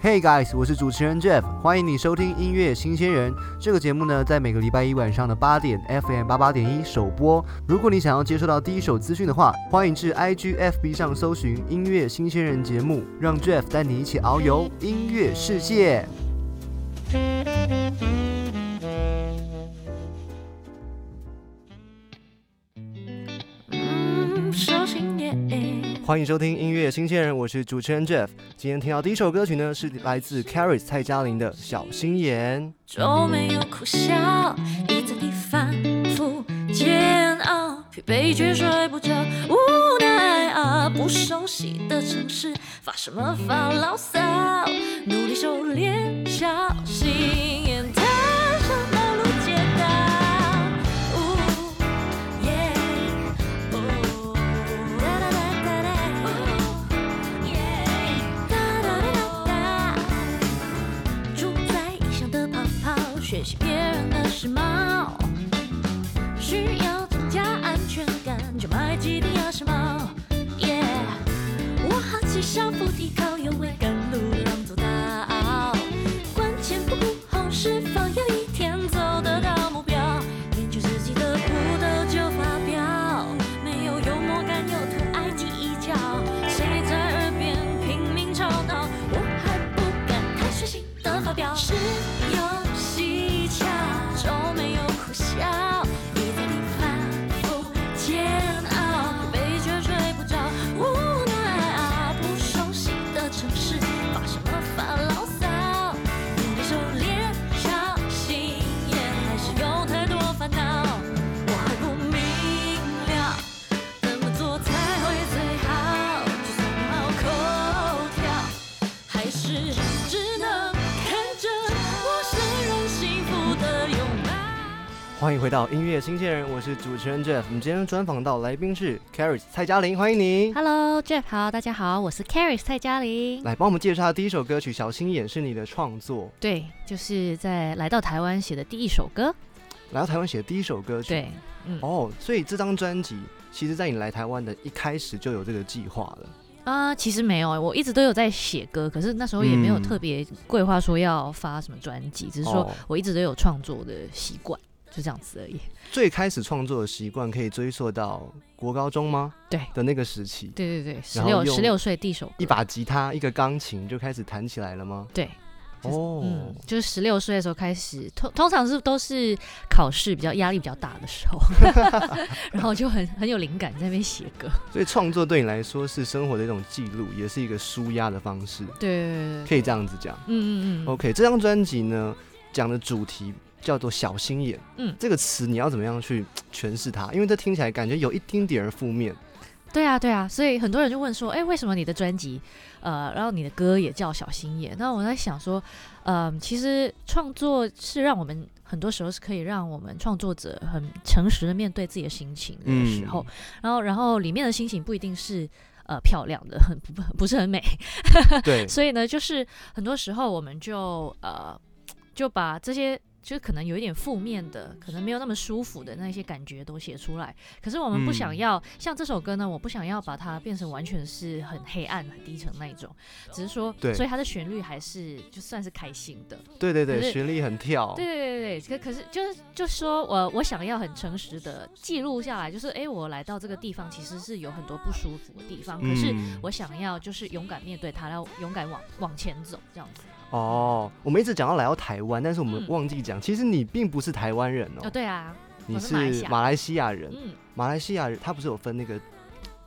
Hey guys，我是主持人 Jeff，欢迎你收听音乐新鲜人。这个节目呢，在每个礼拜一晚上的八点，FM 八八点一首播。如果你想要接收到第一手资讯的话，欢迎至 IGFB 上搜寻音乐新鲜人节目，让 Jeff 带你一起遨游音乐世界。欢迎收听音乐新鲜人，我是主持人 Jeff。今天听到第一首歌曲呢，是来自 Caris 蔡嘉玲的《小心眼》。就没有苦笑，一在地反复煎熬，疲惫却睡不着，无奈啊！不熟悉的城市，发什么发牢骚？努力收敛小心回到音乐新鲜人，我是主持人 Jeff。我们今天专访到来宾是 Caris 蔡嘉玲，欢迎你。Hello Jeff，好，大家好，我是 Caris 蔡嘉玲。来帮我们介绍第一首歌曲《小心眼》是你的创作？对，就是在来到台湾写的第一首歌。来到台湾写的第一首歌曲？对，嗯。哦，所以这张专辑其实在你来台湾的一开始就有这个计划了。啊，其实没有，我一直都有在写歌，可是那时候也没有特别规划说要发什么专辑，只是说我一直都有创作的习惯。就这样子而已。最开始创作的习惯可以追溯到国高中吗？对的那个时期。对对对，十六十六岁第一首，一把吉他，一个钢琴就开始弹起来了吗？对。哦。嗯，就是十六岁的时候开始，通通常是都是考试比较压力比较大的时候，然后就很很有灵感在那边写歌。所以创作对你来说是生活的一种记录，也是一个舒压的方式。对。可以这样子讲。嗯嗯嗯。OK，这张专辑呢讲的主题。叫做小心眼，嗯，这个词你要怎么样去 诠释它？因为这听起来感觉有一丁点儿负面。对啊，对啊，所以很多人就问说，哎，为什么你的专辑，呃，然后你的歌也叫小心眼？那我在想说，嗯，其实创作是让我们很多时候是可以让我们创作者很诚实的面对自己的心情的时候，然后，然后里面的心情不一定是呃漂亮的，很 不不是很美。对，所以呢，就是很多时候我们就呃就把这些。就可能有一点负面的，可能没有那么舒服的那些感觉都写出来。可是我们不想要像这首歌呢，我不想要把它变成完全是很黑暗、很低沉那一种。只是说，所以它的旋律还是就算是开心的。对对对，旋律很跳。对对对对，可可是就是就说我我想要很诚实的记录下来，就是哎，我来到这个地方其实是有很多不舒服的地方，可是我想要就是勇敢面对它，要勇敢往往前走这样子。哦，我们一直讲要来到台湾，但是我们忘记讲，其实你并不是台湾人哦。哦，对啊，你是马来西亚人。嗯，马来西亚人他不是有分那个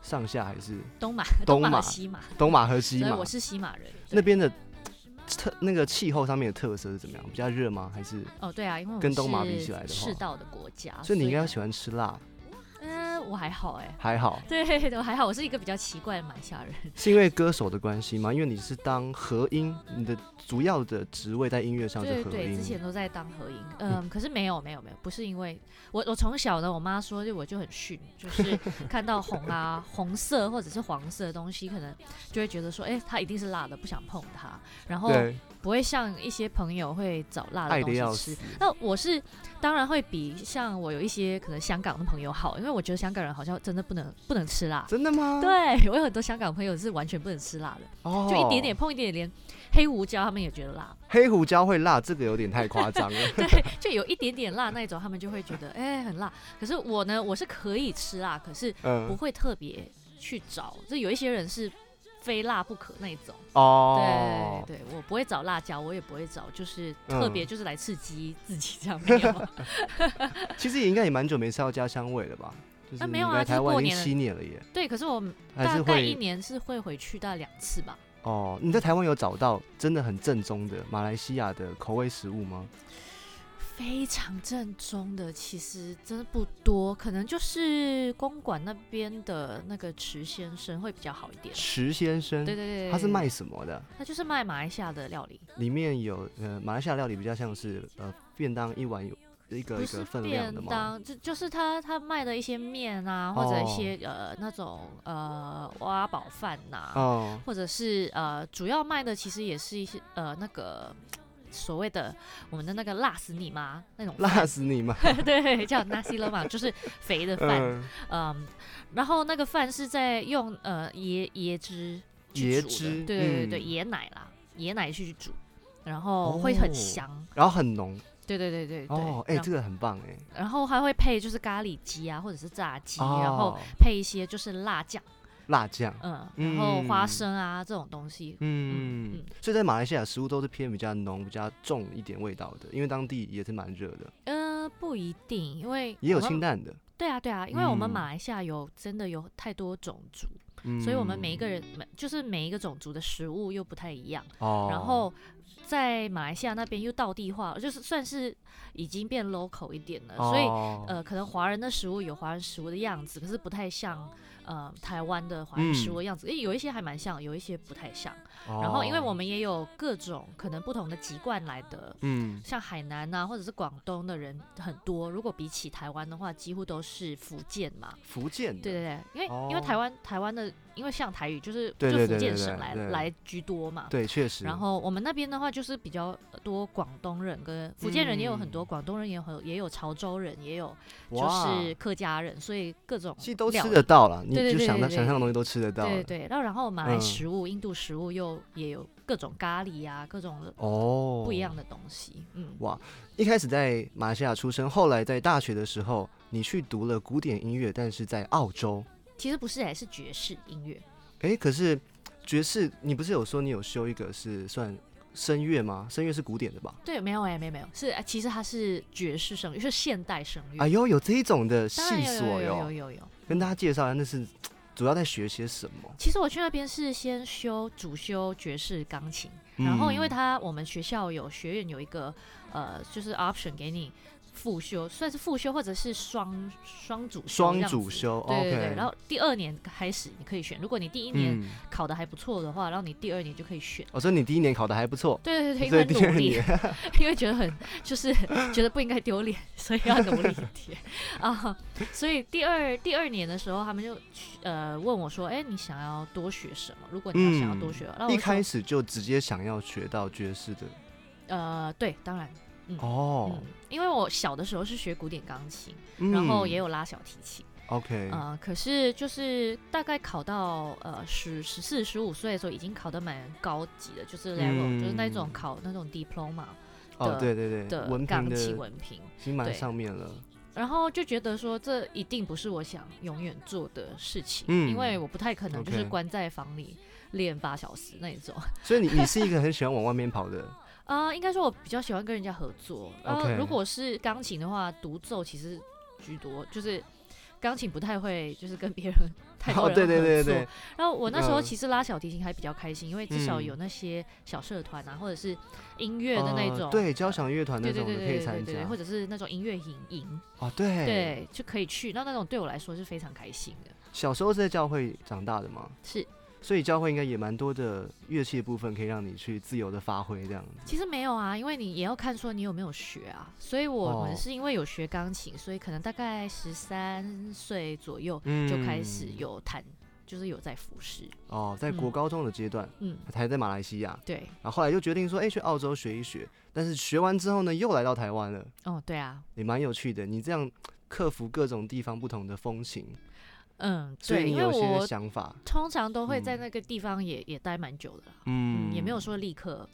上下还是东马、东马、西马、东马和西马？我是西马人。那边的特那个气候上面的特色是怎么样？比较热吗？还是？哦，对啊，因为跟东马比起来的话，赤道的国家，所以你应该喜欢吃辣。我还好哎，还好，对，我还好。我是一个比较奇怪的马来西亚人，是因为歌手的关系吗？因为你是当和音，你的主要的职位在音乐上是和音。对，之前都在当和音，嗯，可是没有，没有，没有，不是因为我，我从小呢，我妈说就我就很逊，就是 看到红啊、红色或者是黄色的东西，可能就会觉得说，哎，它一定是辣的，不想碰它，然后不会像一些朋友会找辣的东西吃。那我是当然会比像我有一些可能香港的朋友好，因为我觉得香。港人好像真的不能不能吃辣。真的吗？，对 我有很多香港朋友是完全不能吃辣的，哦，就一点点碰一点点，连黑胡椒他们也觉得辣，黑胡椒会辣，这个有点太夸张了。对，就有一点点辣那种，他们就会觉得哎、很辣。可是我呢，我是可以吃辣，可是不嗯，会特别去找，就有一些人是非辣不可那种。哦，对对，我不会找辣椒，我也不会找，就是特别嗯就是来刺激 自己这样。其实也应该也蛮久没吃到家乡味了吧？就是你啊没有啊来台湾已经就是过年了七年了耶，对，可是我大概一年是会回去大概两次吧。哦。你在台湾有找到真的很正宗的马来西亚的口味食物吗？非常正宗的，其实真的不多，可能就是公馆那边的那个池先生会比较好一点。池先生，对对对，他是卖，什么的？他就是卖马来西亚的料理，里面有呃马来西亚料理比较像是呃便当一碗有一个不是一个分量的吗？便当，就就是他他卖的一些面啊，或者一些、呃那种呃挖宝饭呐、哦，或者是呃主要卖的其实也是一些呃那个。所谓的我们的那个辣死你妈那种辣死你吗？对，叫 nasi lemak，就是肥的饭，嗯，嗯，然后那个饭是在用呃椰椰汁椰汁对对对对，嗯。椰奶啦，椰奶去煮，然后会很哦香，然后很浓。对对对对对。哦，哎，然这个很棒哎，然后还会配就是咖喱鸡啊，或者是炸鸡，然后哦配一些就是辣酱，辣酱，嗯，然后花嗯生啊这种东西，嗯。嗯，所以在马来西亚食物都是偏比较浓、比较重一点味道的，因为当地也是蛮热的，呃，不一定，因为也有清淡的，对啊对啊，因为我们嗯。马来西亚有真的有太多种族，嗯。所以我们每一个人每就是每一个种族的食物又不太一样。哦，然后在马来西亚那边又道地化，就是算是已经变 local 一点了，所以哦。呃，可能华人的食物有华人食物的样子，可是不太像呃台湾的华人食物的样子，诶，有一些还蛮像，有一些不太像。然后因为我哦们也有各种可能不同的籍贯来的。嗯像海南呐、或者是广东的人很多。如果比起台湾的话，几乎都是福建嘛。福建对对对，因为、因为哦台湾台湾的，因为像台语就是对就福建省来对来居多嘛。对，确实，然后我们那边的话，就是比较多广东人跟福建人也有很多，嗯广东人也有很也有潮州人，也有就是客家人，所以各种其实都吃得到了，你就想到想象的东西都吃得到了，对对，然后然后马来嗯食物、印度食物又也有各种咖喱啊，各种的哦，不一样的东西。嗯，哇，一开始在马来西亚出生，后来在大学的时候，你去读了古典音乐，但是在澳洲。其实不是哎，是爵士音乐。诶，可是爵士，你不是有说你有修一个是算声乐吗？声乐是古典的吧？对，没有哎，没有没有，是呃其实它是爵士声乐，是现代声乐。哎呦，有这一种的细索有有有有。跟大家介绍一下，那是主要在学些什么？其实我去那边是先修主修爵士钢琴，然后因为嗯他我们学校有学院有一个呃，就是 option 给你复修，算是复修或者是双双主修双主修对对对然后第二年开始你可以选，如果你第一年嗯，考的还不错的话，然后你第二年就可以选。我说你第一年考的还不错，对对对，因为努力，因为觉得很就是觉得不应该丢脸，所以要努力一点。啊。所以第二第二年的时候，他们就呃问我说：“哎，你想要多学什么？如果你要想要多学，那我就嗯一开始就直接想要学到爵士的。呃对，当然，哦。嗯，，因为我小的时候是学古典钢琴，嗯。然后也有拉小提琴，OK，呃，可是就是大概考到呃十十四十五岁的时候，已经考得蛮高级的，就是 level，、就是那种嗯考那种 diploma 哦，的对对对，的文钢琴文凭。已经蛮对。上面了，然后就觉得说，这一定不是我想永远做的事情，嗯。因为我不太可能就是关在房里练八小时那种。所以你你是一个很喜欢往外面跑的，啊、应该说我比较喜欢跟人家合作。然后如果是钢琴的话，独奏其实居多，就是钢琴不太会就是跟别人 太多哦，人合作。对对对对，然后我那时候嗯其实拉小提琴还比较开心，因为至少嗯有那些小社团啊，或者是音乐的那种。呃对，交响乐团那种的对对对可以参加或者是那种音乐营营，哦，对，对，就可以去。那那种对我来说是非常开心的。小时候是在教会长大的吗，是，所以教会应该也蛮多的乐器的部分可以让你去自由的发挥这样子。其实没有啊，因为你也要看说你有没有学啊。所以我们哦是因为有学钢琴，所以可能大概十三岁左右嗯就开始有弹，就是有在服侍。哦，在国嗯高中的阶段，嗯，还在马来西亚，对，然后后来又决定说，哎、去澳洲学一学。但是学完之后呢，又来到台湾了，哦，对啊，也蛮有趣的。你这样克服各种地方不同的风情，嗯，对，因为我想法。通常都会在嗯那个地方也、也待蛮久的啦，嗯嗯，也没有。说立刻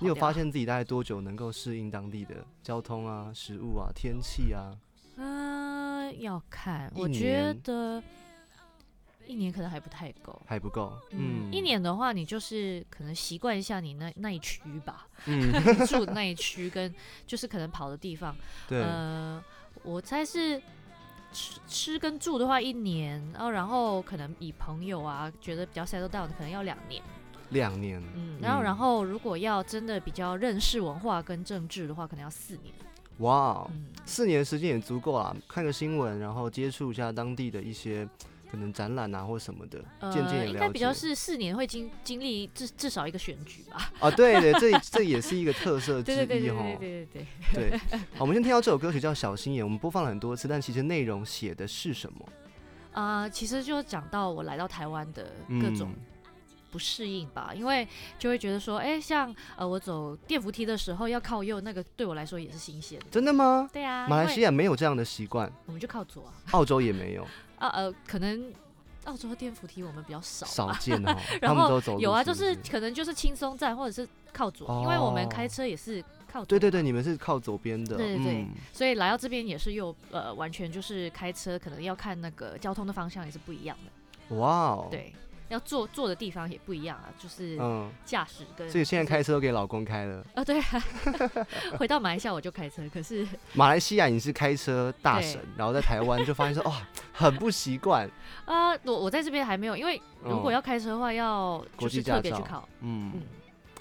你有发现自己大概多久能够适应当地的交通啊、食物啊、天气啊？嗯、要看，我觉得一年可能还不太够。还不够。嗯，嗯，一。年的话，你就是可能习惯一下你那那一区吧，嗯，住的那一区跟就是可能跑的地方。对。呃，我猜是吃吃跟住的话一年，然后然后可能以朋友啊觉得比较 settle down，可能要两年。两年。嗯，然后然后如果要真的比较认识文化跟政治的话，可能要四年。哇四年时间也足够啦，看个新闻，然后接触一下当地的一些可能展览啊或什么的，渐渐呃，也了应该比较。是四年会经经历至至少一个选举吧。啊，对对，这 这也是一个特色之一哈。对对对对对。对，好我们先听到这首歌曲叫《小心眼》，我们播放了很多次，但其实内容写的是什么？啊、其实就讲到我来到台湾的各种嗯不适应吧，因为就会觉得说，哎、像呃我走电扶梯的时候要靠右，那个对我来说也是新鲜的。真的吗？对啊，马来西亚亚没有这样的习惯，我们就靠左啊，澳洲也没有，啊呃，可能澳洲的电扶梯我们比较少。少见哦。然后们都走有啊，就是可能就是轻松站或者是靠左，因为我们开哦车也是靠左。对对对，你们是靠左边的，对对对嗯所以来到这边也是又呃，完全就是开车，可能要看那个交通的方向也是不一样的。哇哦，，对，要坐坐的地方也不一样啊，就是嗯，驾驶跟。所以现在开车都给老公开了。啊，对啊，回到马来西亚我就开车，可是 马来西亚你是开车大神，然后在台湾就发现说，哇，很不习惯，啊，我我在这边还没有，因为如果嗯要开车的话，要就是特别去考，嗯嗯，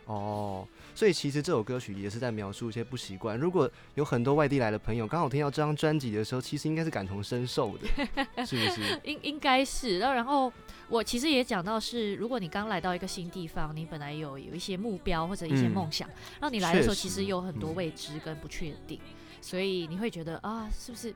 哦，所以其实这首歌曲也是在描述一些不习惯。如果有很多外地来的朋友刚好听到这张专辑的时候，其实应该是感同身受的，是不是？应应该是，然后然后我其实也讲到是，如果你刚来到一个新地方，你本来有有一些目标或者一些嗯梦想，然后你来的时候其实实有很多嗯未知跟不确定，所以你会觉得啊，是不是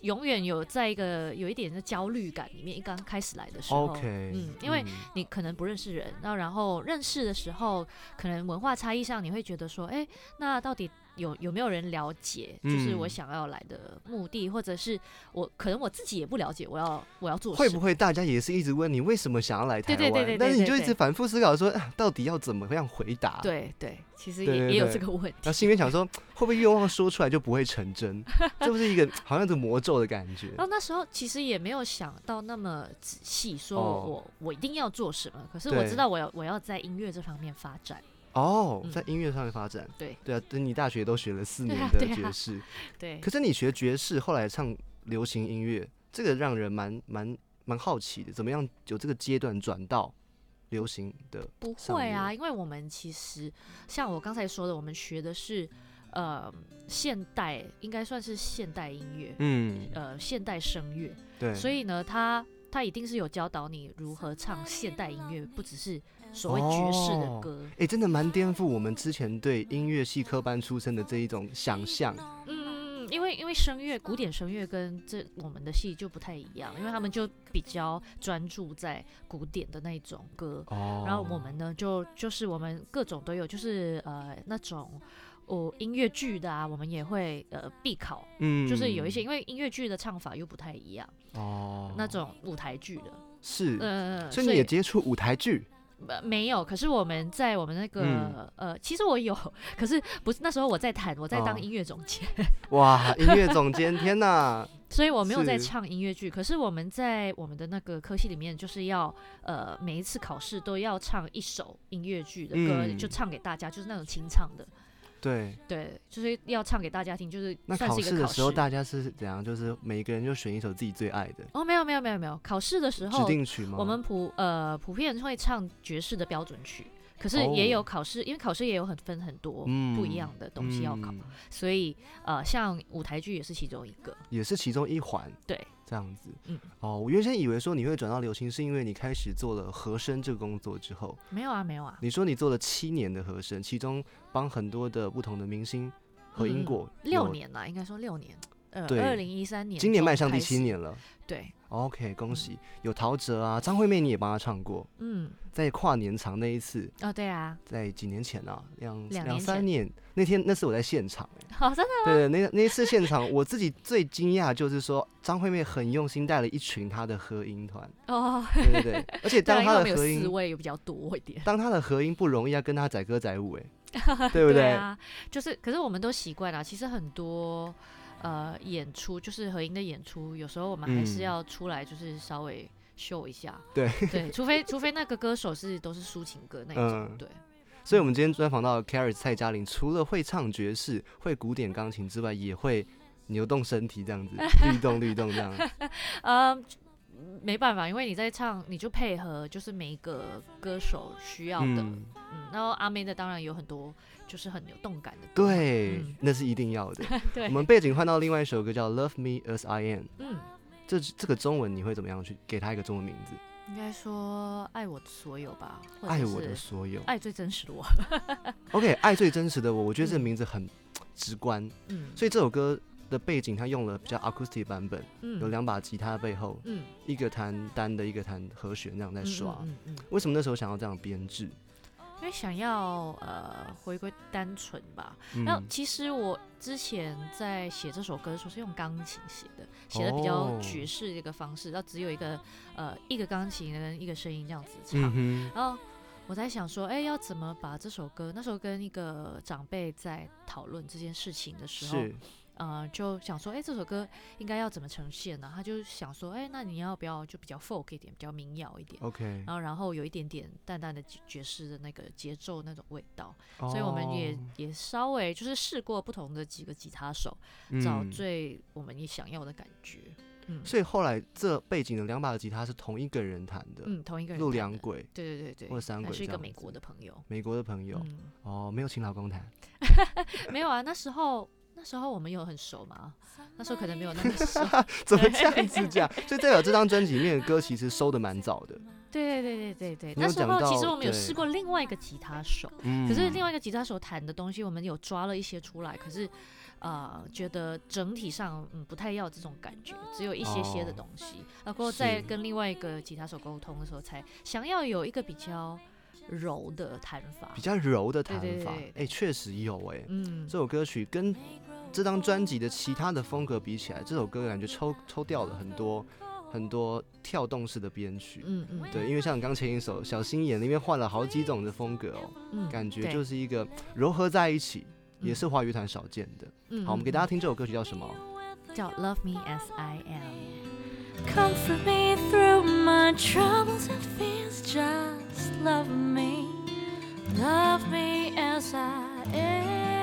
永远有在一个有一点的焦虑感里面？一刚开始来的时候嗯，因为你可能不认识人，然后然后认识的时候，可能文化差异上，你会觉得说，哎，那到底有有没有人了解，就是我嗯想要来的目的，或者是我可能我自己也不了解，我要我要做什么？会不会大家也是一直问你为什么想要来台湾？对对对对但是你就一直反复思考说，啊到底要怎么样回答？。对对，其实也也有这个问题然后。心里面想说，会不会愿望说出来就不会成真？这不是一个 好像是魔咒的感觉。然后那时候其实也没有想到那么仔细，说哦我、我一定要做什么。可是我知道我要我要在音乐这方面发展。哦，嗯。在音乐上面发展，对。对啊，等你大学都学了四年 的啊对啊爵士，对。可，是你学爵士，后来唱流行音乐，这个让人蛮蛮蛮好奇的，怎么样有这个阶段转到流行的？不？会啊，因为我们其实像我刚才说的，我们学的是呃现代，应该算是现代音乐，嗯，呃现代声乐。对，所以呢，他他一定是有教导你如何唱现代音乐，不只是所谓爵士的哦歌。哎、真的蛮颠覆我们之前对音乐系科班出身的这一种想象。嗯，因为因为声乐，古典声乐跟这我们的戏就不太一样，因为他们就比较专注在古典的那种歌，哦，然后我们呢就就是我们各种都有，就是呃那种哦音乐剧的啊，我们也会呃必考，嗯就是有一些因为音乐剧的唱法又不太一样，哦，那种舞台剧的，是，嗯、所以你也接触舞台剧呃，没有，可是我们在我们那个、嗯呃，其实我有，可是不是那时候我在谈，我在哦当音乐总监，哇，音乐总监，天哪！所以我没有在唱音乐剧。可是我们在我们的那个科系里面，就是要呃每一次考试都要唱一首音乐剧的歌，嗯就唱给大家，就是那种清唱的，对，对，就是要唱给大家听，就是那算是一个考考试的时候，大家是怎样？就是每个人就选一首自己最爱的哦，没有没有没有没有，考试的时指候定曲吗？我们普呃普遍会唱爵士的标准曲。可是也有哦考试，因为考试也有很分很多嗯不一样的东西要考，嗯所以呃，像舞台剧也是其中一个。也是其中一环。对，这样子。嗯，哦，我原先以为说你会转到流行，是因为你开始做了和声这个工作之后。没有啊，没有啊，你说你做了七年的和声，其中帮很多的不同的明星和音过、嗯六，年了，应该说六年。呃，对二零一三年，今年迈向第七。年了。对，OK，恭喜！有陶喆啊，张惠妹你也帮她唱过，嗯，在跨年场那一次，哦，对啊，在几年前啊，两两三年。那天，那是我在现场、欸，好，真的对对，那那一次现场，我自己最惊讶就是说，张惠妹很用心带了一群她的合音团，哦，对对对，而且 当她的合音，四位，有比较多一点，当她的合音不容易，啊跟她载歌载舞、欸，对不对？啊，就是，可是我们都习惯了，其实很多呃演出，就是合音的演出，有时候我们还是嗯。要出来，就是稍微秀一下，对。对，除非除非那个歌手是都是抒情歌那一种，嗯对，所以，我们今天专访到 Carrie 蔡嘉玲，除了会唱爵士、会古典钢琴之外，也会扭动身体，这样子 律动律动这样。呃，没办法，因为你在唱，你就配合就是每一个歌手需要的，嗯。嗯，然后阿妹的当然有很多就是很有动感的歌，对，嗯。那是一定要的。对。我，们背景换到另外一首歌叫《Love Me As I Am》，嗯，这这个中文你会怎么样去给他一个中文名字？应该说爱我的所有吧，爱我的所有。爱最真实的我，OK，爱最真实的我，我觉得这个嗯名字很直观，嗯，所以这首歌的背景他用了比较 acoustic 版本，嗯有两把吉他背后，嗯一个弹单的，一个弹和弦，这样在嗯刷。为什么那时候想要这样编制？因为想要呃回归单纯吧。然后嗯，其实我之前在写这首歌的时候是用钢琴写的，写的比较哦爵士的一个方式，然后只有一个呃一个钢琴跟一个声音这样子唱。嗯，然后我在想说，哎，要怎么把这首歌？那时候跟一个长辈在讨论这件事情的时候，是，呃，就想说，哎，这首歌应该要怎么呈现呢？他就想说，哎，那你要不要就比较 folk 一点，比较民谣一点？OK，然后，然后有一点点淡淡的爵爵士的那个节奏那种味道，所以我们也哦也稍微就是试过不同的几个吉他手，找嗯最我们也想要的感觉。嗯所以后来这背景的两把吉他是同一个人弹的，嗯，同一个人陆弹的，良轨，对对对对，或三轨是一个美国的朋友。美国的朋友。嗯，哦，没有请老公弹。没有啊，那时候那时候我们有很熟嘛，那时候可能没有那么熟。怎么这样子讲？所以代表这张专辑里面的歌其实收的蛮早的。对对对对对对，那时候其实我们有试过另外一个吉他手，嗯可是另外一个吉他手弹的东西，我们有抓了一些出来，可是呃，觉得整体上嗯不太要这种感觉，只有一些些的哦东西。然后在跟另外一个吉他手沟通的时候，才想要有一个比较柔的弹法比。较柔的弹法，哎，确实有哎。嗯这，首歌曲跟这张专辑的其他的风格比起来，这首歌感觉抽抽掉了很多很多跳动式的编曲。嗯嗯，对，因为像刚前一首《小心眼》里面换了好几种的风格哦，嗯感觉就是一个糅合在一起，也嗯是华语团少见的。嗯好，我们给大家嗯听这首歌曲叫什么？嗯叫 Love Me as I Am。Comfort me through my troubles and fears. Just love me, love me as I am.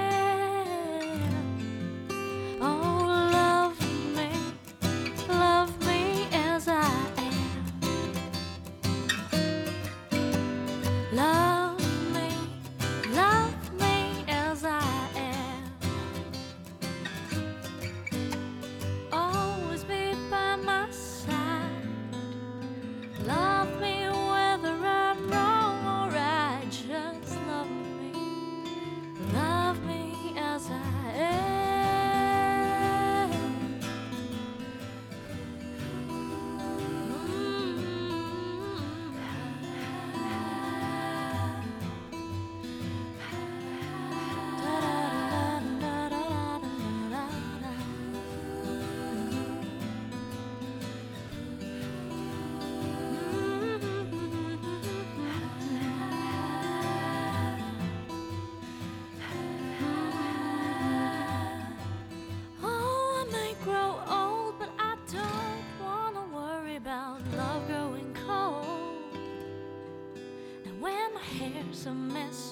A mess,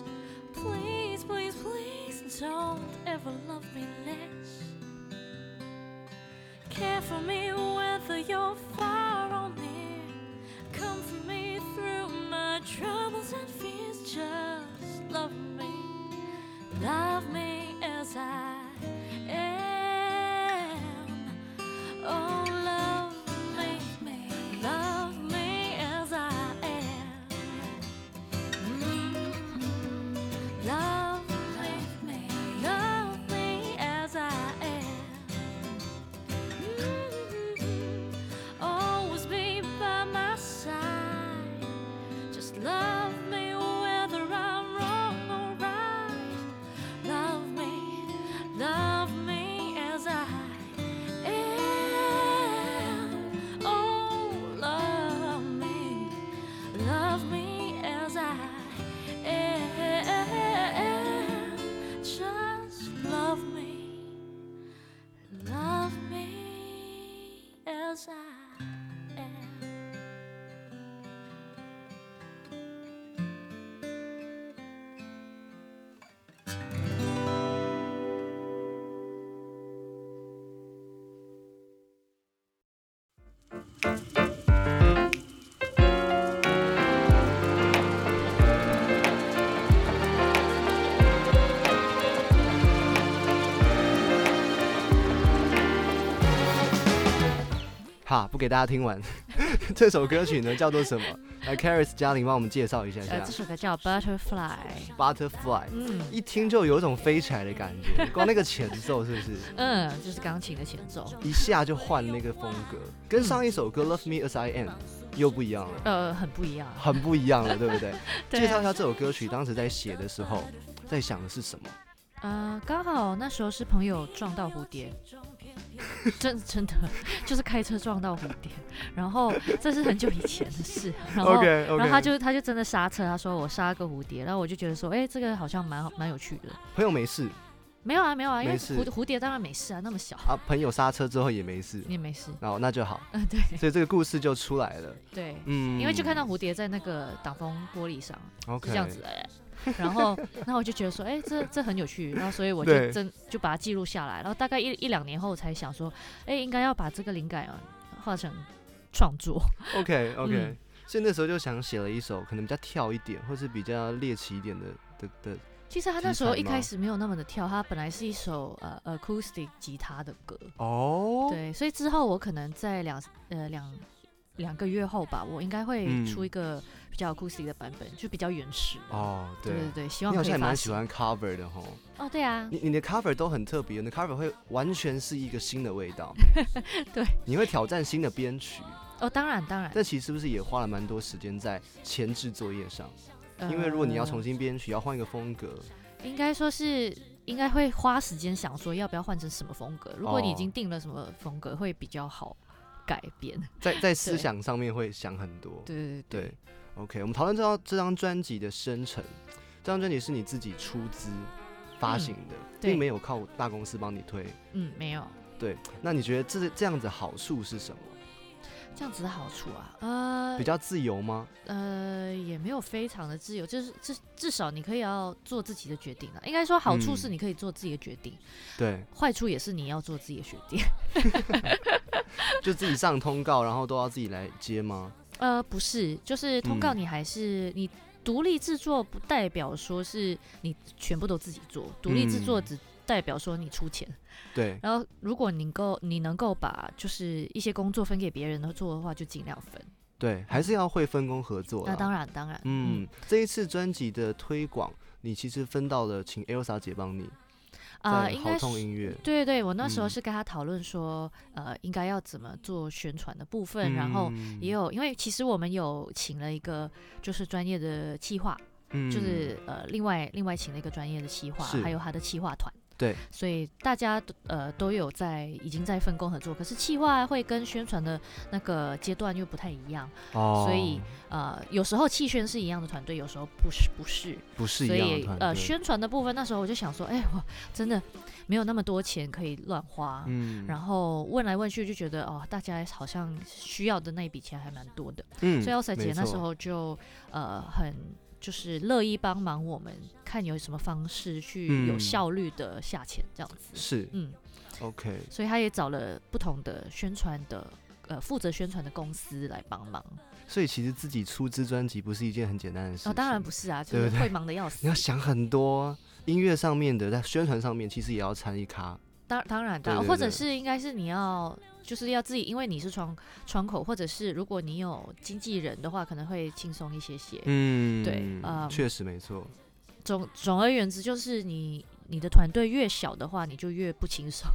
好，不给大家听完。这首歌曲呢叫做什么？来，Caris 嘉玲帮我们介绍一下呃，下这。首歌叫 Butterfly，Butterfly，嗯一听就有一种飞起来的感觉，光那个前奏是不是？嗯，就是钢琴的前奏，一下就换那个风格，跟上一首歌《Love Me As I Am》又不一样了，呃，很不一样。很不一样了，对不对？对啊介绍一下这首歌曲，当时在写的时候在想的是什么？呃，刚好那时候是朋友撞到蝴蝶，真真的 就是开车撞到蝴蝶，然后这是很久以前的事，然后然后他就他就真的刹车，他说我杀个蝴蝶，然后我就觉得说，哎、这个好像蛮好蛮有趣的。朋友没事。没有啊，没有啊，因为蝴蝴蝶当然没事啊，那么小。啊，朋友刹车之后也没事，你也没事。哦，那就好，嗯、对。所以这个故事就出来了。对，嗯，因为就看到蝴蝶在那个挡风玻璃上这样子。哎、然后，然后我就觉得说，哎、这这很有趣，然后所以我就真就把它记录下来，然后大概一一两年后才想说，哎、应该要把这个灵感啊化成创作。OK OK，、嗯。所以那时候就想写了一首可能比较跳一点，或是比较猎奇一点的的的。其实他那时候一开始没有那么的跳，他本来是一首呃 acoustic 吉他的歌，哦，对，所以之后我可能在两呃两两个月后吧，我应该会嗯出一个比较 acoustic 的版本，就比较原始。哦，对对对希望你好像也望可以发行。蛮喜欢 cover 的吼。哦，对啊，你你的 cover 都很特别，你的 cover 会完全是一个新的味道。对，你会挑战新的编曲，哦，当然当然，但其实是不是也花了蛮多时间在前置作业上？因为如果你要重新，编曲，要换一个风格，应该说是应该会花时间想说要不要换成什么风格。如果你已哦经定了什么风格，会比较好改变。在在思想上面会想很多。对对对对，OK，我们讨论这张这张专辑的生成，这张专辑是你自己出资发行的，对并没有靠大公司帮你推。嗯，没有对，那你觉得这这样子好处是什么？这样子的好处啊，呃比较自由吗？呃，也没有非常的自由，就是至至少你可以要做自己的决定了。应该说好处是嗯你可以做自己的决定，对，坏处也是你要做自己的决定。就自己上通告，然后都要自己来接吗？呃，不是，就是通告嗯你还是、你独立制作，不代表说是你全部都自己做，独立制作嗯只代表说你出钱。对，然后，如果你够你能够把就是一些工作分给别人的做的话，就尽量分。对，还是要会分工合作。那当然，当然，嗯，这一次专辑的推广，你其实分到了请 Elsa 姐帮你，啊、在好应该是。痛音乐，对对，我那时候嗯是跟他讨论说，呃，应该要怎么做宣传的部分，然后嗯也有，因为其实我们有请了一个就是专业的企划，嗯就是呃另外另外请了一个专业的企划，还有他的企划团。对，所以大家都呃都有在已经在分工合作，可是企划会跟宣传的那个阶段又不太一样，哦，所以呃有时候气宣是一样的团队，有时候不是不是，不是一所。以呃宣传的部分那时候我就想说，哎我真的没有那么多钱可以乱花，嗯。然后问来问去就觉得哦大家好像需要的那一笔钱还蛮多的，嗯所以 Elsa 姐那时候就呃很就是乐意帮忙我们，看有什么方式去有嗯效率的下潜这样子。是嗯，OK，所以他也找了不同的宣传的呃负责宣传的公司来帮忙。所以其实自己出资专辑不是一件很简单的事情。哦，当然不是啊，就是会忙的要死 你要。想很多，音乐上面的，在宣传上面其实也要参与咖。当当然当然，对对对或者是应该是你要。就是要自己，因为你是窗窗口，或者是如果你有经纪人的话，可能会轻松一些些。嗯对嗯确实没错。总总而言之，就是你你的团队越小的话，你就越不轻松。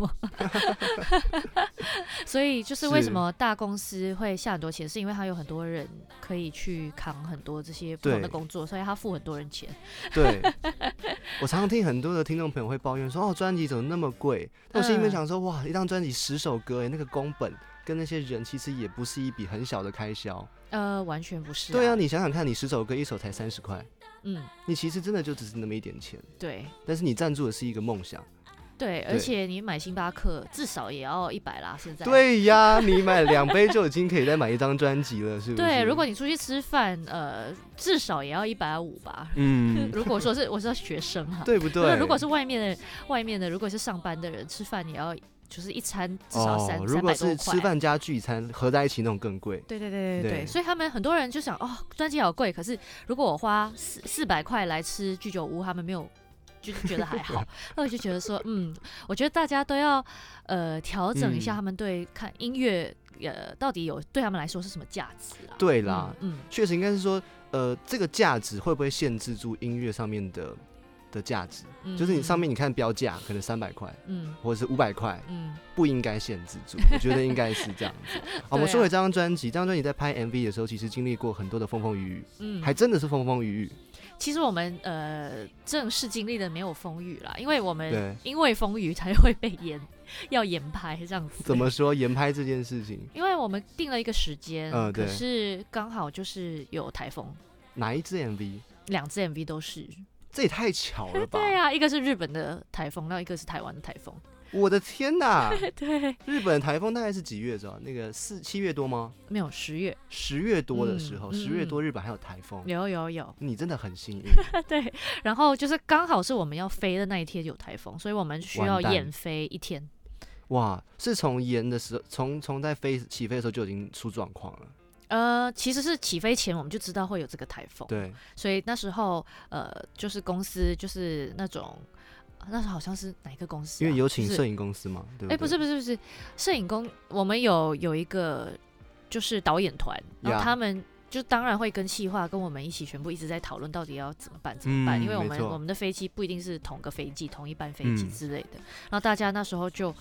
所以就是为什么大公司会下很多钱，是因为他有很多人可以去扛很多这些不同的工作，所以他付很多人钱。对，我常常听很多的听众朋友会抱怨说，哦，专辑怎么那么贵？但我心里面嗯想说，哇，一张专辑十首歌，哎，那个工本跟那些人其实也不是一笔很小的开销。呃，完全不是、对啊，，你想想看，你十首歌一首才三十块，嗯，你其实真的就只是那么一点钱，对但是你赞助的是一个梦想。对，而且你买星巴克至少也要一百啦，现在。对呀，你买两杯就已经可以再买一张专辑了，是不是？对，如果你出去吃饭，呃，至少也要一百五吧。嗯，如果说是我是学生哈，对不对？那如果是外面的外面的，如果是上班的人吃饭也要就是一餐至少三哦，如三果百多块。是吃饭加聚餐合在一起那种更贵。对对对对对，对所以他们很多人就想哦，专辑好贵，可是如果我花四四百块来吃居酒屋，他们没有就是觉得还好。那我就觉得说，嗯，我觉得大家都要呃调整一下嗯他们对看音乐呃到底有对他们来说是什么价值啊？对啦，嗯，确实应该是说，呃，这个价值会不会限制住音乐上面的的价值？嗯就是你上面你看标价可能三百块嗯或者是五百块，嗯不应该限制住，我觉得应该是这样子。好，我们说回这张专辑，这张专辑在拍 MV 的时候，其实经历过很多的风风雨雨，嗯还真的是风风雨雨。其实我们呃正式经历的没有风雨啦，因为我对们因为风雨才会被延 要延拍这样子。怎么？说延拍这件事情？因为我们定了一个时间，可嗯对是刚好就是有台风，哪一支 MV？两支 MV 都是。这也太巧了吧！对啊，一个是日本的台风，然后一个是台湾的台风。我的天哪！对，日本台风大概是几月着？那个四七月多吗？没有十月十月多的时候，嗯十、月嗯多日本还有台风，有有有，你真的很幸运。对，然后就是刚好是我们要飞的那一天有台风，所以我们需要延飞一天。哇，是从延的时候，从从在飞起飞的时候就已经出状况了。呃，其实是起飞前我们就知道会有这个台风，对，所以那时候呃，就是公司就是那种，那时候好像是哪一个公司、啊？因为有请摄影公司嘛，对不对？哎、不是不是不是，摄影公，我们有有一个就是导演团，然后他们就当然会跟企划跟我们一起全部一直在讨论到底要怎么办怎么办，嗯因为我们我们的飞机不一定是同个飞机同一班飞机嗯之类的，然后大家那时候就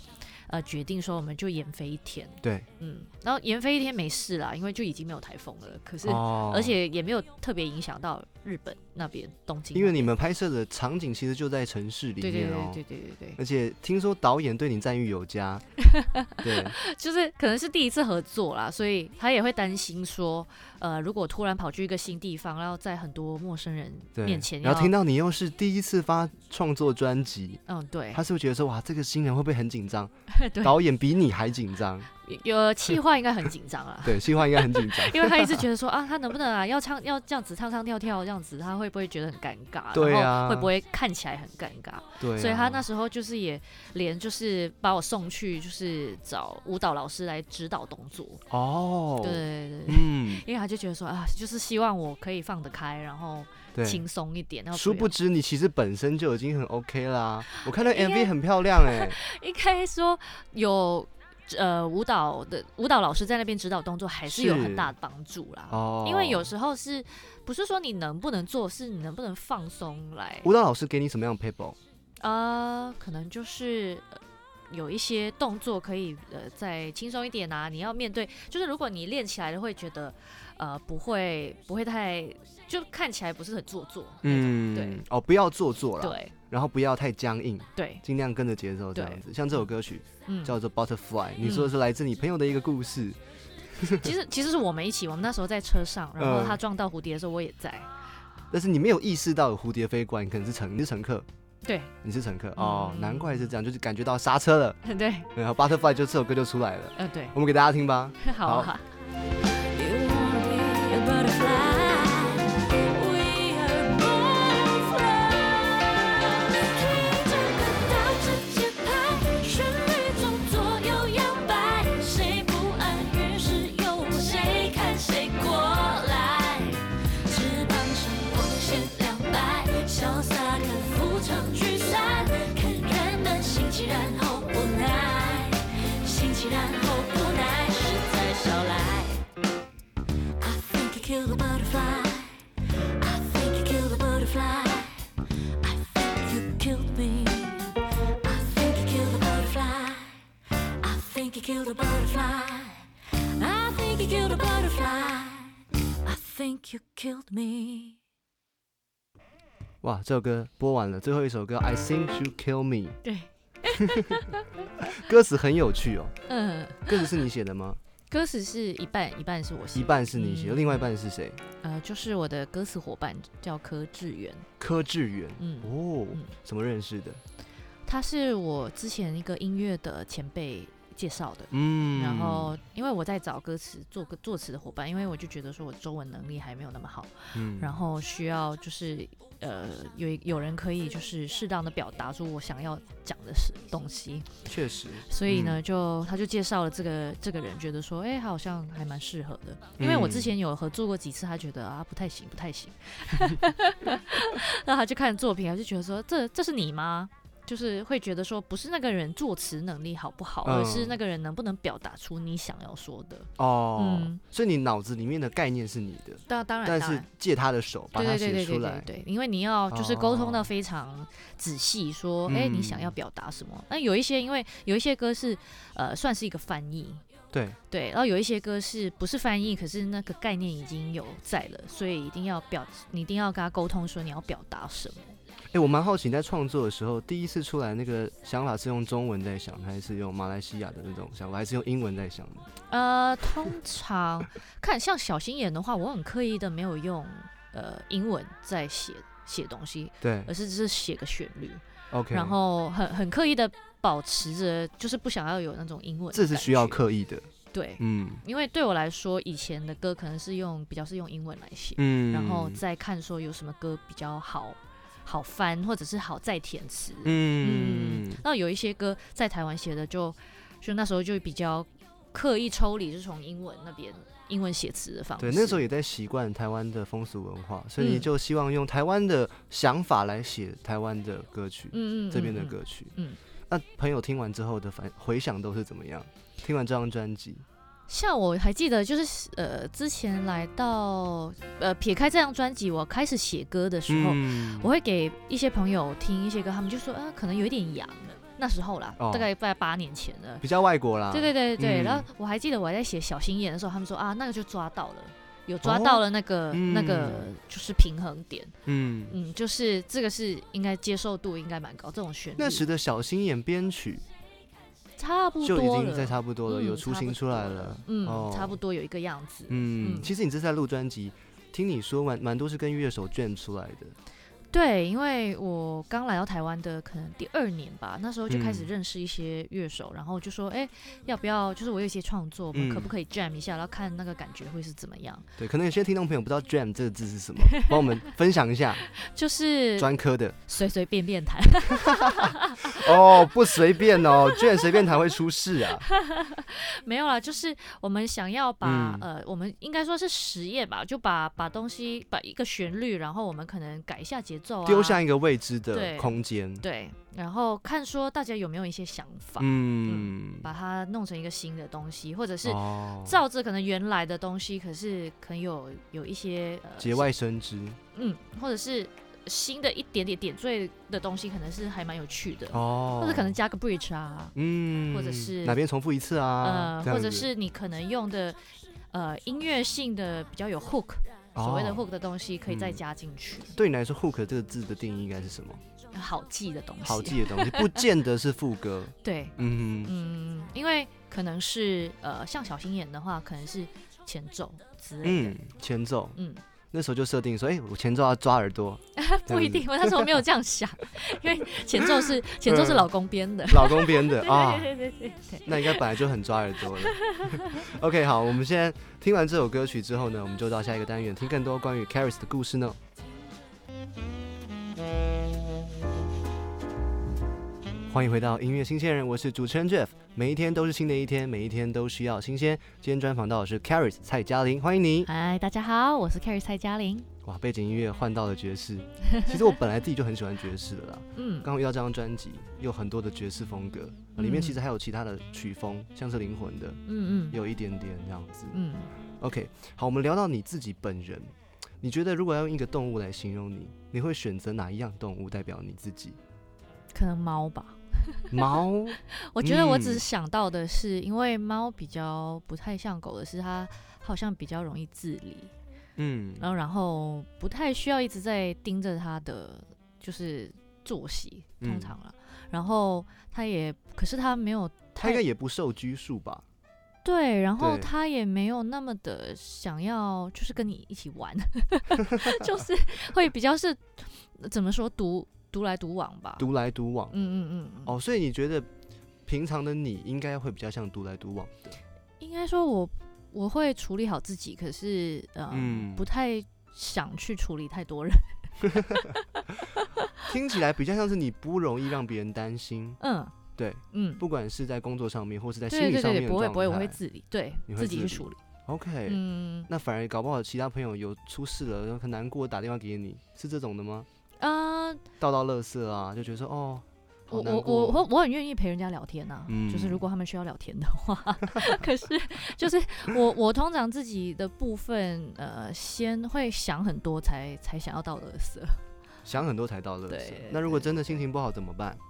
呃决定说我们就延飞一天，对，嗯，然后延飞一天没事啦，因为就已经没有台风了，可是、哦。而且也没有特别影响到日本那边东京因为你们拍摄的场景其实就在城市里面哦，对对对对对，而且听说导演对你赞誉有加，对，就是可能是第一次合作啦，所以他也会担心说，呃，如果突然跑去一个新地方，然后在很多陌生人，面前，然后听到你又是第一次发创作专辑，嗯，对他是不是觉得说哇，这个新人会不会很紧张？导演比你还紧张，有气话应该很紧张啊，对，气话应该很紧张。因为他一直觉得说啊，他能不能啊，要唱要这样子唱唱跳跳这样子，他会不会觉得很尴尬？对啊会不会看起来很尴尬？对啊、所以他那时候就是也连就是把我送去就是找舞蹈老师来指导动作，哦，对，对对对。嗯，因为他就觉得说啊，就是希望我可以放得开，然后对。轻松一点。然后殊不知你其实本身就已经很 OK 啦。我看到 MV 很漂亮哎、应该说有呃舞蹈的舞蹈老师在那边指导动作，还是有很大的帮助啦。哦，因为有时候是不是说你能不能做，是你能不能放松来舞蹈老师给你什么样的 paper？呃，可能就是。呃有一些动作可以呃再轻松一点啊，你要面对，就是如果你练起来了，会觉得呃不会不会太就看起来不是很做作，嗯，对哦，不要做作了，对然后不要太僵硬，对，尽量跟着节奏这样子。像这首歌曲嗯，叫做 Butterfly，、你说的是来自你朋友的一个故事，其实其实是我们一起，我们那时候在车上，然后嗯他撞到蝴蝶的时候，我也在。但是你没有意识到有蝴蝶飞过来，你可能是乘你是乘客，对。你是乘客、哦，嗯。难怪是这样，就是感觉到刹车了，对，然后 Butterfly 就这首歌就出来了。嗯对，我们给大家听吧。好哇，这首歌播完了，最后一首歌 I Think You Kill Me，对，歌词很有趣哦。嗯，歌词是你写的吗？歌词是一半一半是我写一，半是你写另外一半是谁？呃，就是我的歌词伙伴叫柯志远，柯志远。嗯，哦嗯，怎么认识的？他是我之前一个音乐的前辈介绍的。嗯，然后，因为我在找歌词做个作词的伙伴，因为我就觉得说我中文能力还没有那么好，嗯，然后需要就是呃有有人可以就是适当的表达出我想要讲的是东西，确实，所以呢，就他就介绍了这个这个人，觉得说，哎、他好像还蛮适合的。因为我之嗯前有合作过几次，他觉得啊不太行，不太行。那他就看作品，他就觉得说，这这是你吗？就是会觉得说，不是那个人作词能力好不好，而是嗯那个人能不能表达出你想要说的。哦，嗯所以你脑子里面的概念是你的，当当然，但是。借他的手把它写出来，对对对对，因为你要就是沟通的哦非常仔细，说，哎、你想要嗯表达什么？那有一些，因为有一些歌是，呃，算是一个翻译，对，对，然后有一些歌是不是翻译，可是那个概念已经有在了，所以一定要表，你一定要跟他沟通说你要表达什么。哎，我蛮好奇，你在创作的时候，第一次出来那个想法是用中文在想，还是用马来西亚的那种想法，还是用英文在想的？呃，通常看像小心眼的话，我很刻意的没有用呃英文在写写东西，对而是只是写个旋律，，OK，然后很很刻意的保持着，就是不想要有那种英文。这是需要。刻意的，对，嗯因为对我来说，以前的歌可能是用比较是用英文来写，嗯，然后再看说有什么歌比较好好翻，或者是好再填词。嗯然后有一些歌在台湾写的就，就那时候就比较刻意抽离，就从英文那边英文写词的方式。对，那时候也在习惯台湾的风俗文化，所以就希望用台湾的想法来写台湾的歌曲，嗯嗯这边的歌曲。嗯那朋友听完之后的反回想都是怎么样？听完这张专辑，像我还记得，就是呃，之前来到呃，撇开这张专辑，我开始写歌的时候，嗯。我会给一些朋友听一些歌，他们就说，啊，可能有一点洋了。那时候啦，哦。大概在八年前了。比较外国啦，对对对对，嗯。然后我还记得我还在写小心眼的时候，他们说啊，那个就抓到了，有抓哦到了那个、那个嗯就是平衡点。嗯，嗯，就是这个是应该接受度应该蛮高，这种旋律。那时的小心眼编曲差不就已经在差不多了，嗯有雏形出来了，嗯，哦。差不多有一个样子。嗯，嗯。其实你这次在录专辑，听你说蛮蛮多是跟乐手 jam 出来的，对，因为我刚来到台湾的可能第二年吧，那时候就开始嗯认识一些乐手，然后就说，哎、要不要？就是我有一些创作，我们可嗯不可以 jam 一下，然后看那个感觉会是怎么样？对，可能有些听众朋友不知道 jam 这个字是什么，帮我们分享一下，就是专科的随随便便弹。哦，不随便哦，，jam 随便弹会出事啊，没有啦，就是我们想要把、嗯呃，我们应该说是实验吧，就把把东西把一个旋律，然后我们可能改一下节奏啊，丢下一个未知的空间，对，然后看说大家有没有一些想法，嗯，把它弄成一个新的东西，或者是哦，照着可能原来的东西，可是可能有有一些呃节外生枝，嗯，或者是新的一点点点缀的东西，可能是还蛮有趣的，哦，或者可能加个 bridge 啊，嗯，或者是哪边重复一次啊，呃，或者是你可能用的呃音乐性的比较有 hook，、所谓的哦。hook 的东西可以再嗯。加进去，对你来说，hook 这个字的定义应该是什么？好记的东西。好记的东西，不见得是副歌。对，嗯哼，嗯，因为可能是呃像小心眼的话，可能是前奏之类的。嗯，，前奏。嗯，那时候就设定说，哎、我前奏要抓耳朵，不一定，我那时候没有这样想，因为前奏是前奏是嗯老公编的。老公编的 啊，对对对对，那应该本来就很抓耳朵了。OK，好，我们现在听完这首歌曲之后呢，我们就到下一个单元，听更多关于 Caris 的故事呢。欢迎回到音乐新鲜人，我是主持人 Jeff。每一天都是新的一天，每一天都需要新鲜。今天专访到的是 Caris 蔡嘉玲，欢迎你。嗨，大家好，我是 Carrie 蔡嘉玲。哇，背景音乐换到了爵士。其实我本来自己就很喜欢爵士的啦，嗯刚好遇到这张专辑，有很多的爵士风格，里面嗯其实还有其他的曲风，像是灵魂的，嗯嗯有一点点这样子。嗯，OK，好，我们聊到你自己本人，你觉得如果要用一个动物来形容你，你会选择哪一样动物代表你自己？可能猫吧。猫，我觉得我只嗯是想到的是，因为猫比较不太像狗的是，它好像比较容易自理，嗯，然后然后不太需要一直在盯着它的就是作息，通嗯常了。然后它也，可是它没有太它应该也不受拘束吧？对，然后对它也没有那么的想要，就是跟你一起玩，就是会比较是怎么说独独来独往吧。独来独往。嗯嗯嗯嗯，哦，所以你觉得平常的你应该会比较像独来独往的。应该说我我会处理好自己，可是呃、嗯不太想去处理太多人。听起来比较像是你不容易让别人担心，嗯对，嗯，不管是在工作上面或是在心理上面不会不会，我会自理，对你会自己去处理。OK，、嗯那反而搞不好其他朋友有出事了，然后很难过，打电话给你，是这种的吗？啊、倒倒垃圾啊，就觉得说哦，我我我我我很愿意陪人家聊天呐、就是如嗯果他们需要聊天的话，可是就是我我通常自己的部分呃，先会想很多才才想要到乐色，想很多才倒垃圾对。那如果真的心情不好怎么办？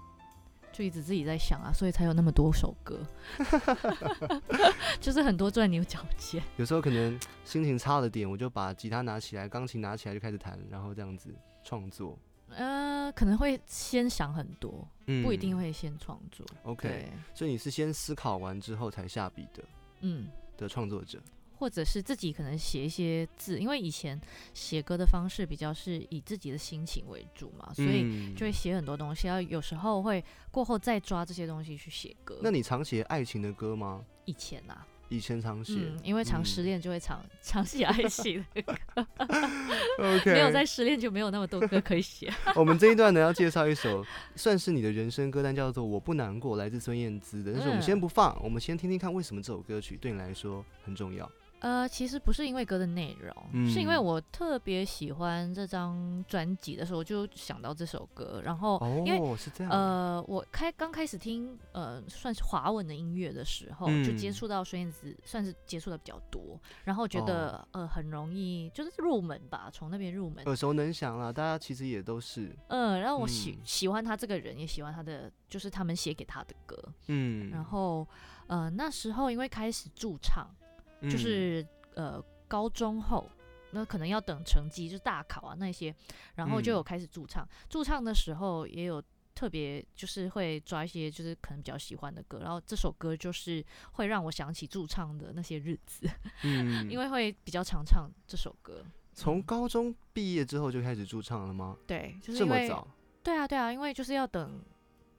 就一直自己在想啊，所以才有那么多首歌，就是很多钻牛角尖。有时候可能心情差了点，我就把吉他拿起来，钢琴拿起来就开始弹，然后这样子创作。呃，可能会先想很多，嗯不一定会先创作。OK，所以你是先思考完之后才下笔的嗯，的创作者。或者是自己可能写一些字，因为以前写歌的方式比较是以自己的心情为主嘛，所以嗯就会写很多东西，要有时候会过后再抓这些东西去写歌。那你常写爱情的歌吗？以前啊，以前常写、嗯，因为常失恋就会常、常写爱情的歌，OK，没有在失恋就没有那么多歌可以写。我们这一段呢要介绍一首算是你的人生歌单，叫做《我不难过》，来自孙燕姿的。但是我们嗯先不放，我们先听听看为什么这首歌曲对你来说很重要。呃，其实不是因为歌的内容，是因为嗯我特别喜欢这张专辑的时候，就想到这首歌，然后因为哦，是这样。呃，我开刚开始听呃算是华文的音乐的时候，就接嗯触到孙燕姿，算是接触的比较多，然后觉得、呃很容易就是入门吧，从那边入门。耳熟能详啦，大家其实也都是，嗯，然后我喜、嗯喜欢他这个人，也喜欢他的就是他们写给他的歌。嗯，然后呃那时候因为开始驻唱，嗯就是呃高中后。那可能要等成绩，就是大考啊那些，然后就有嗯开始驻唱。驻唱的时候也有特别，就是会抓一些就是可能比较喜欢的歌，然后这首歌就是会让我想起驻唱的那些日子，嗯，因为会比较常唱这首歌。从高中毕业之后就开始驻唱了吗？对，就是这么早？对啊对啊，因为就是要等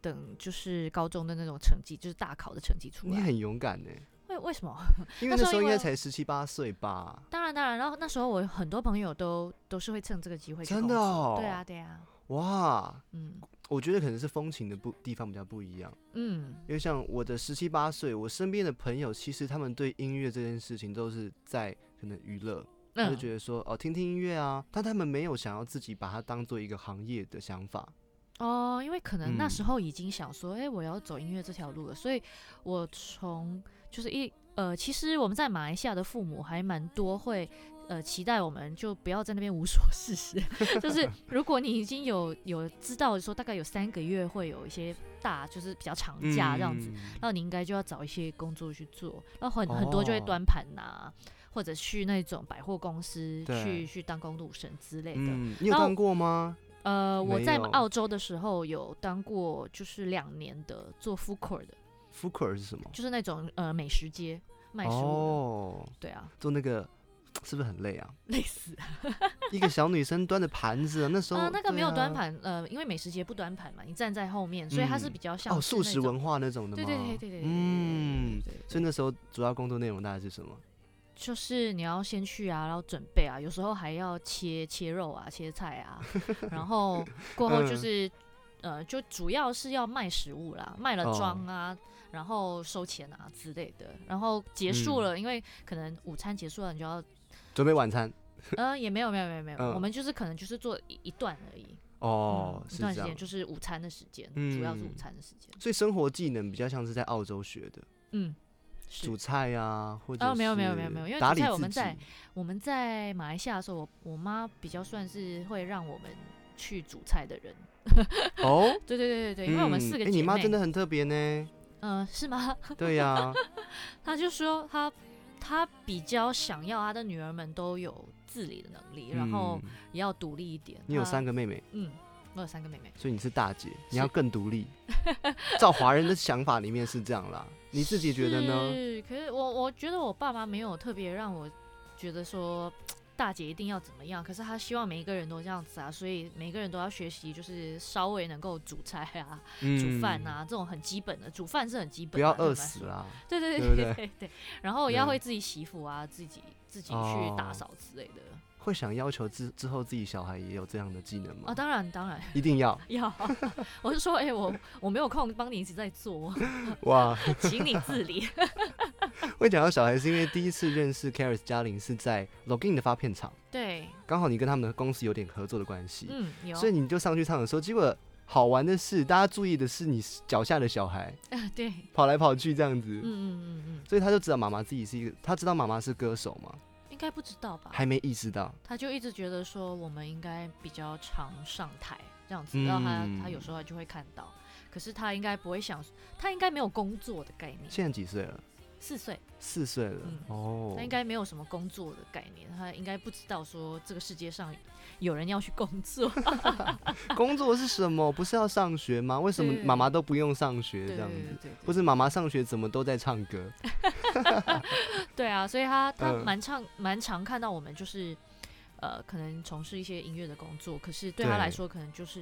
等就是高中的那种成绩，就是大考的成绩出来。你很勇敢呢，为为什么？因为 那那时候应该才十七八岁吧？当然当然，然后那时候我很多朋友都都是会趁这个机会去真的哦对啊对啊，哇，嗯我觉得可能是风情的不地方比较不一样。嗯因为像我的十七八岁，我身边的朋友，其实他们对音乐这件事情都是在可能娱乐，他就嗯，觉得说哦听听音乐啊，但他们没有想要自己把它当做一个行业的想法。哦，因为可能那时嗯候已经想说，哎、我要走音乐这条路了，所以我从就是一呃，其实我们在马来西亚的父母还蛮多会。呃，期待我们就不要在那边无所事事。就是如果你已经有有知道说大概有三个月会有一些大就是比较长假这样子，嗯那你应该就要找一些工作去做，然后很很多就会哦端盘呐、或者去那种百货公司去去当工读生之类的。嗯，你有然后当过吗？呃，我在澳洲的时候有当过，就是两年的做 food court 的，f o o court 是什么？就是那种呃美食街卖食物。哦，对啊，做那个是不是很累啊？累死一个小女生端着盘子啊，那时候、啊、那个没有端盘，呃，因为美食街不端盘嘛，你站在后面，所以它是嗯比较像哦，素食文化那种的嘛？对对对对对嗯，所以那时候主要工作内容大概是什么？就是你要先去啊，然后准备啊，有时候还要切切肉啊，切菜啊，然后过后就嗯。是、呃，就主要是要卖食物啦，卖了哦。妆啊，然后收钱啊之类的，然后结束嗯。了，因为可能午餐结束了，你就要，准备晚餐。呃，也没有没有没有没有，嗯。我们就是可能就是做一一段而已，哦，嗯、一段时间。就是午餐的时间，主要是午嗯餐的时间，所以生活技能比较像是在澳洲学的，嗯，是煮。菜啊，或者哦没有没有没有没有因为煮打菜我们在我们在马来西亚的时候，我我妈比较算是会让我们去煮菜的人。哦，对对对对对，因为我们四个姐妹，你妈真的很特别呢。嗯、是吗？对呀、她就说她她比较想要她的女儿们都有自理的能力，然后嗯也要独立一点。你有三个妹妹，嗯，我有三个妹妹。所以你是大姐，你要更独立。照华人的想法里面是这样啦，你自己觉得呢？是，可是我我觉得我爸妈没有特别让我觉得说 大姐一定要怎么样，可是他希望每一个人都这样子啊，所以每个人都要学习，就是稍微能够煮菜啊、煮饭嗯，啊，这种很基本的，煮饭是很基本的，不要饿。死啊。对对对对对对对，然后要嗯会自己洗衣服啊，自己自己去打哦扫之类的。会想要求之之后自己小孩也有这样的技能吗？哦，当然当然一定要 要，我是说，哎、我我没有空帮你一直在做，哇！请你自理。会讲到小孩是因为第一次认识 Caris 嘉玲是在 Login 的发片场，对，刚好你跟他们的公司有点合作的关系，嗯，有，所以你就上去唱的时候，结果好玩的是，大家注意的是你脚下的小孩呃对，跑来跑去这样子，嗯嗯嗯嗯，所以他就知道妈妈自己是一个，他知道妈妈是歌手吗？应该不知道吧？还没意识到，他就一直觉得说我们应该比较常上台这样子，然后他他有嗯时候就会看到，可是他应该不会想，他应该没有工作的概念，现在几岁了？四岁，四岁了、嗯。哦。他应。该没有什么工作的概念，他应该不知道说这个世界上有人要去工作，工作是什么？不是要上学吗？为什么妈妈都不用上学这样子？或是妈妈上学怎么都在唱歌？对啊，所以他他嗯。蛮常蛮常看到我们就是呃，可能从事一些音乐的工作，可是对他来说可能就是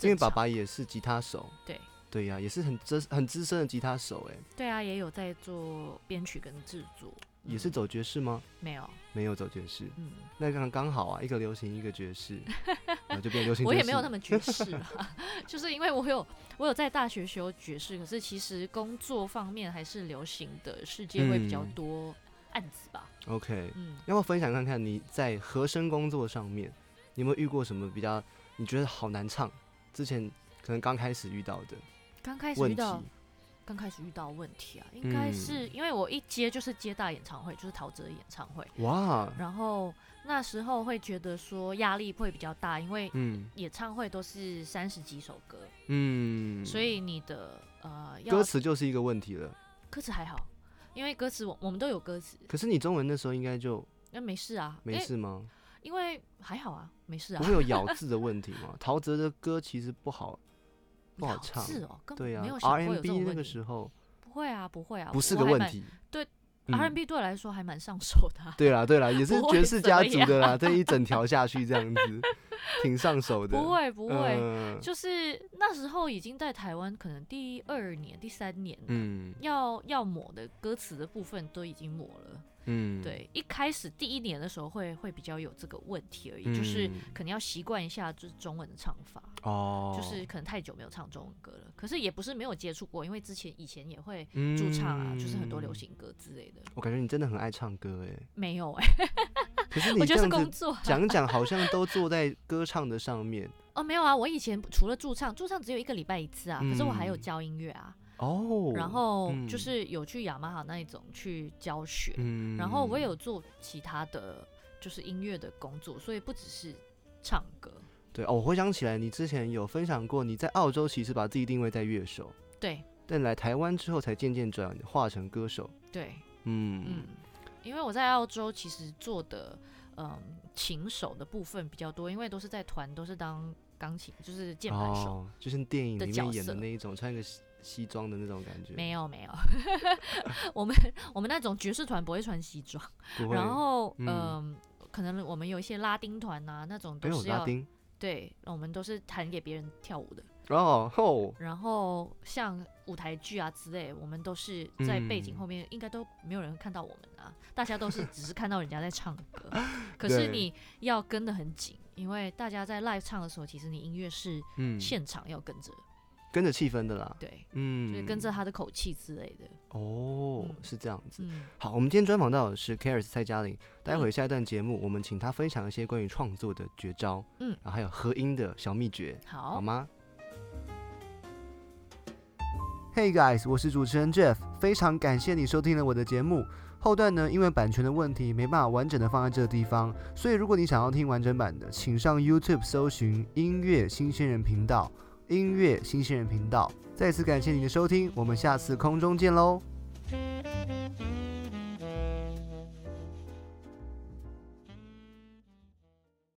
因为爸爸也是吉他手，对。对呀、也是很资很资深的吉他手，哎，对啊，也有在做编曲跟制作，嗯也是走爵士吗？没有，没有走爵士，嗯，那刚刚好啊，一个流行，一个爵士，然后就变流行。我也没有那么爵士啊，就是因为我有我有在大学学爵士，可是其实工作方面还是流行的世界会比较嗯多案子吧，OK，嗯，要不要分享看看你在和声工作上面，你有没有遇过什么比较你觉得好难唱？之前可能刚开始遇到的刚开始，遇到刚开始遇到问题啊，应该嗯是因为我一接就是接大演唱会，就是陶喆的演唱会，哇，然后那时候会觉得说压力会比较大，因为嗯演唱会都是三十几首歌，嗯，所以你的呃歌词就是一个问题了。歌词还好，因为歌词我我们都有歌词，可是你中文那时候应该就那没事啊，没事吗？因为，因为还好啊，没事啊不。会有 咬字的问题吗？陶喆的歌其实不好，不好唱。哦，根对呀、本没有想过有那个种问题。时候不会啊，不会啊，不是。个问题。对嗯 R&B 对我来说还蛮上手的啊、对啦对啦，也是爵士家族的啦，这一整条下去这样子，挺上手的。不会不会，嗯就是那时候已经在台湾，可能第二年、第三年，嗯要要抹的歌词的部分都已经抹了。嗯，对，一开始第一年的时候会会比较有这个问题而已，就是嗯可能要习惯一下就是中文的唱法。哦，就是可能太久没有唱中文歌了，可是也不是没有接触过，因为之前以前也会嗯驻唱啊，就是很多流。行歌之类的。我感觉你真的很爱唱歌哎，没有哎、可是 我觉得是你这样子工作、啊。讲讲，好像都坐在歌唱的上面哦，没有啊，我以前除了驻唱，驻唱只有一个礼拜一次啊，可是我还有嗯教音乐啊，哦。然后嗯就是有去雅马哈那一种去教学，嗯然后我也有做其他的就是音乐的工作，所以不只是唱歌。对哦，我回想起来，你之前有分享过，你在澳洲其实把自己定位在乐手，对但来台湾之后才渐渐转化成歌手。对，嗯嗯，因为我在澳洲其实做的嗯琴手的部分比较多，因为都是在团，都是当钢琴，就是键盘手。哦，就像电影里面演的那一种，穿一个西西装的那种感觉。没有没有，我们我们那种爵士团不会穿西装，然后嗯、嗯可能我们有一些拉丁团啊、那种都是要拉丁。对，我们都是弹给别人跳舞的。哦吼，然后像舞台剧啊之类，我们都是在背景嗯。后面，应该都没有人看到我们啊，大家都是只是看到人家在唱歌。可是你要跟得很紧，因为大家在 live 唱的时候，其实你音乐是嗯，现场要跟着，跟着气氛的啦。对，嗯，就是跟着他的口气之类的。哦，嗯是这样子。嗯，好，我们今天专访到的是 Caris 蔡嘉玲。待会下一段节目，我们请她分享一些关于创作的绝招，嗯然后还有合音的小秘诀，好好，吗？Hey guys，我是主持人 Jeff，非常感谢你收听了我的节目。后段呢，因为版权的问题，没办法完整的放在这个地方，所以如果你想要听完整版的，请上 YouTube 搜寻“音乐新鲜人频道”，音乐新鲜人频道。再次感谢您的收听，我们下次空中见喽。